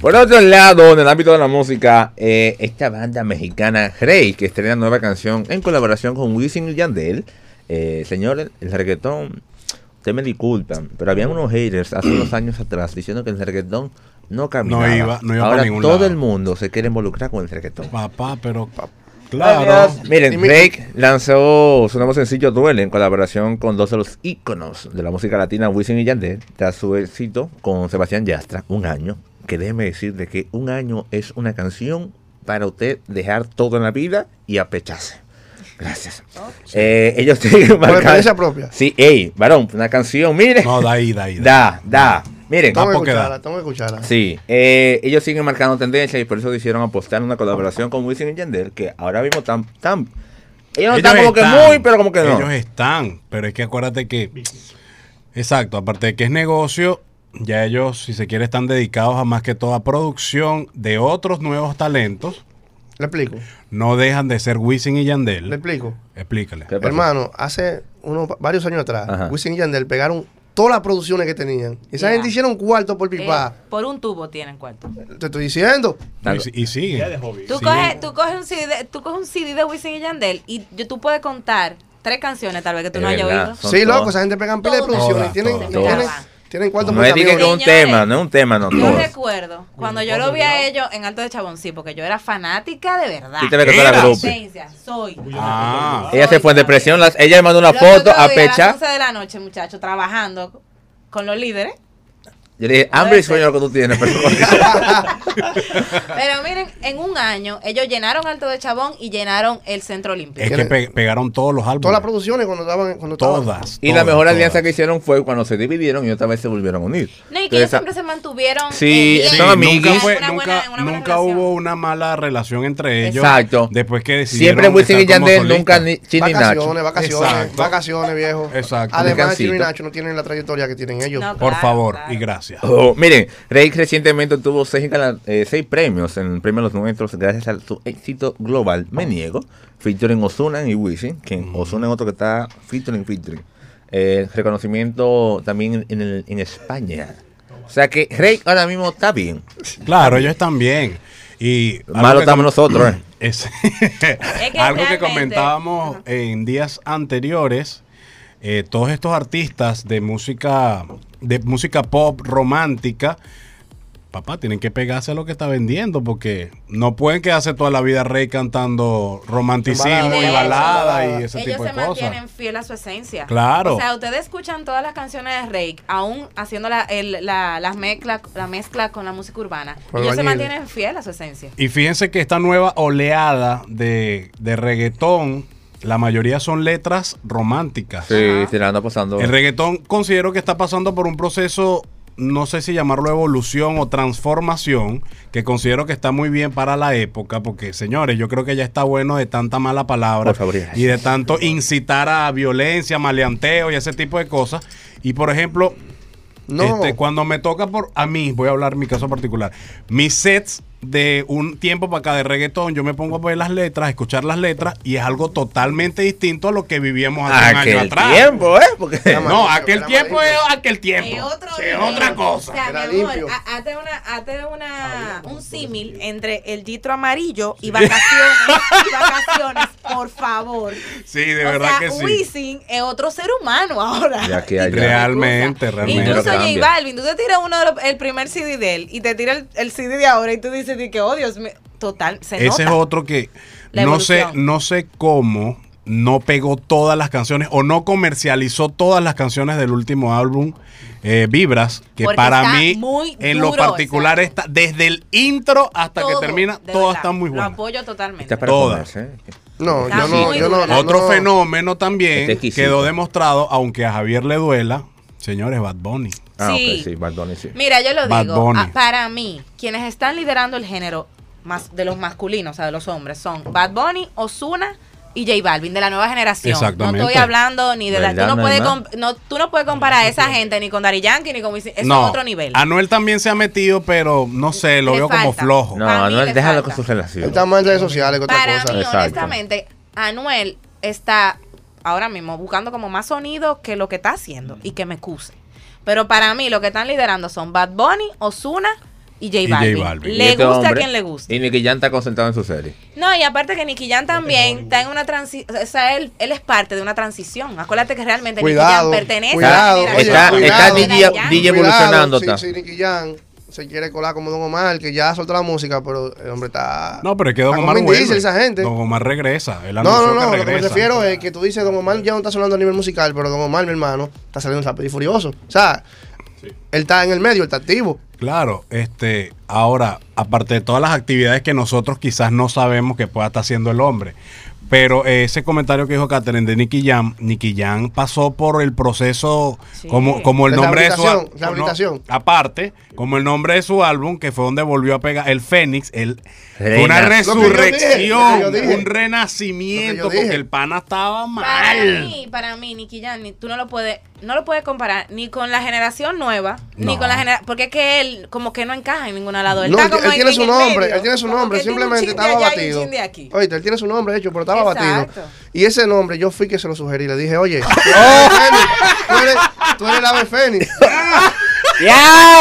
Por otro lado, en el ámbito de la música, eh, esta banda mexicana Rey, que estrena nueva canción en colaboración con Wisin y Yandel. Eh, señores, el reggaetón, ustedes me disculpan, pero habían unos haters hace unos años atrás diciendo que el reggaetón no caminaba. No iba- no iba Ahora para todo lado. el mundo se quiere involucrar con el reggaetón. Papá, pero. Claro. Miren, Drake lanzó su nuevo sencillo Duele en colaboración con dos de los íconos de la música latina, Wisin y Yandel, tras su éxito con Sebastián Yastra, un año. Que déjeme decirle que un año es una canción para usted dejar todo en la vida y apecharse. Gracias. Eh, ellos tienen propia. Sí, ey, varón, una canción, mire. No, da ahí, da ahí. da. Da, da. Miren, Tengo que porque da. escucharla, tengo que escucharla. Sí, eh, ellos siguen marcando tendencia y por eso decidieron apostar en una colaboración con Wisin y Yandel, que ahora mismo están, tan ellos no están como que muy, pero como que no. Ellos están, pero es que acuérdate que. Exacto, aparte de que es negocio, ya ellos, si se quiere, están dedicados a más que toda producción de otros nuevos talentos. Le explico, No dejan de ser Wisin y le Yandel. explico. Explícale. Hermano, hace unos varios años atrás, Ajá. Wisin y Yandel pegaron todas las producciones que tenían. Esa gente hicieron cuarto por Eh, pipa. por un tubo tienen cuarto. Te estoy diciendo. Y, y sigue. Tú Sí. coges, tú coges un CD, de- tú coges un CD de Wisin y Yandel y yo- tú puedes contar tres canciones tal vez que tú Es no hayas oído. Sí, loco, esa gente pegan pila de producciones. Todas, tienen, todas. tienen, Todas. Tienen cuarto No me digan que es un tema, no es un tema, no. Yo todas. recuerdo cuando yo lo vi a ellos en Alto de Chabón, sí, porque yo era fanática de verdad. Y te eras Era. grupo. Soy. Ah. Ella se fue en depresión, las, ella me mandó una Los foto otros a pecha. A las 11 de la noche, muchachos, trabajando con los líderes. Yo le dije, hambre y sueño lo que tú tienes, pero Pero miren, en un año ellos llenaron Alto de Chabón y llenaron el Centro Olímpico. Es que pe- pegaron todos los álbumes. Todas las producciones cuando estaban. Cuando estaban. Todas. Y la mejor todas. alianza que hicieron fue cuando se dividieron y otra vez se volvieron a unir. No, y que ellos siempre se mantuvieron. Sí, eh, son Sí, amiguis. nunca, fue- en una nunca, buena- en una buena nunca relación. hubo una mala relación entre ellos. Exacto. Después que decidieron Siempre Wisin y Yandel, nunca ni Chini y Nacho. Vacaciones, vacaciones, Exacto. vacaciones, viejo. Exacto. Además. Chino y Nacho no tienen la trayectoria que tienen ellos. No, Por claro, favor claro. y gracias. Oh, miren, Rey recientemente tuvo seis, gala- eh, seis premios en el premio Los Nuestros gracias a su éxito global Me Niego, featuring Ozuna y Wisin, que Ozuna es otro que está featuring, featuring. Eh, reconocimiento también en, el- en España. O sea que Rey ahora mismo está bien. Claro, ellos están bien. Y Malo estamos nosotros. eh. Es que algo que comentábamos en días anteriores. Eh, todos estos artistas de música de música pop romántica papá tienen que pegarse a lo que está vendiendo porque no pueden quedarse toda la vida rey cantando romanticismo y balada y ese Ellos tipo se de cosas mantienen fiel a su esencia. Claro. O sea, ustedes escuchan todas las canciones de Rake, aún haciendo la, el- la, las mezcla, la mezcla con la música urbana. Ellos se mantienen fiel a su esencia. Y fíjense que esta nueva oleada de, de reggaetón, la mayoría son letras románticas. Sí, se la anda pasando. El reggaetón considero que está pasando por un proceso, no sé si llamarlo evolución o transformación, que considero que está muy bien para la época, porque señores, yo creo que ya está bueno de tanta mala palabra Por favor, gracias. y de tanto incitar a violencia, maleanteo y ese tipo de cosas. Y por ejemplo, No. este, cuando me toca por a mí, voy a hablar mi caso particular, mis sets de un tiempo para acá de reggaetón, yo me pongo a ver las letras, a escuchar las letras y es algo totalmente distinto a lo que vivíamos hace un año Aquel atrás. tiempo, ¿eh? Porque No, aquel tiempo es aquel tiempo. Es otro es otra cosa. O sea, Era mi amor, hazte una, hazte una, un símil entre el distro amarillo y vacaciones, y vacaciones, por favor. Sí, de o verdad sea, que sí. Wisin es otro ser humano ahora. De aquí a Y allá. toda la Realmente, realmente. Incluso J. Balvin, tú te tiras uno de los- el primer CD de él y te tira el, el CD de ahora y tú dices de que, oh Dios mío, total, se Ese es otro que La no sé, no sé cómo no pegó todas las canciones o no comercializó todas las canciones del último álbum eh, Vibras, que Porque para está mí muy en lo duro, particular o sea, está desde el intro hasta Todo, que termina, de todas verdad, están muy Lo buenas. apoyo totalmente. Está para Todas. comerse, ¿eh? No, Está yo no, muy yo no, dura. no, Otro no. fenómeno también Está exquisito. quedó demostrado, aunque a Javier le duela, señores, Bad Bunny. Ah, Sí. ok, sí, Bad Bunny, sí. Mira, yo lo Bad digo, Bunny. ah, para mí, quienes están liderando el género más de los masculinos, o sea, de los hombres, son Bad Bunny, Osuna y J Balvin de la nueva generación. Exactamente. No estoy hablando ni de la, tú no No puedes no, tú no puedes comparar a esa gente ni con Dari Yankee ni con eso no, es otro nivel. Anuel también se ha metido, pero no sé, lo Le veo como flojo. No, Anuel, déjalo falta. con su relación. Él está más en redes sociales que otra Para cosa. mí, honestamente, Anuel está ahora mismo buscando como más sonido que lo que está haciendo y que me cuse. Pero para mí lo que están liderando son Bad Bunny, Osuna y J Y J Balvin. Balvin. Y Le este gusta a quien le gusta. Y Nicky Jam está concentrado en su serie. No, y aparte que Nicky Jam también está en una transición, o sea, él, él es parte de una transición. Acuérdate que realmente Cuidado, Nicky Jam pertenece cuidado, a la está, cuidado. está DJ, evolucionando. Está. si Nicky Jam se quiere colar como Don Omar, que ya soltó la música, pero el hombre está. No, pero es que Don Omar vuelve. Esa gente. Don Omar regresa. Él No, no, no. que Lo que me refiero es que tú dices, Don Omar ya no está sonando a nivel musical, pero Don Omar, mi hermano, está saliendo rápido y furioso. O sea, él está en el medio, él está activo. Claro, este, ahora, aparte de todas las actividades que nosotros quizás no sabemos que pueda estar haciendo el hombre, pero ese comentario que dijo Catherine de Nicky Jam, Nicky Jam pasó por el proceso Sí. como, como el De nombre de su álbum. aparte, como el nombre de su álbum, que fue donde volvió a pegar el Fénix, el, fue una resurrección, dije. un renacimiento, porque el pana estaba Para mal. mí, para mí, Nicky Jam, ni- tú no lo puedes, no lo puedes comparar ni con la generación nueva, ni con la generación, porque es que él como que no encaja en ningún lado. Él No, está él, como él en- tiene en su nombre, medio. él tiene su Como nombre, simplemente estaba batido. Oíste, él tiene su nombre hecho, pero estaba Exacto. batido. Y ese nombre yo fui que se lo sugerí, le dije, oye, Oh. tú eres, tú eres el ave fénix. ¡Ya!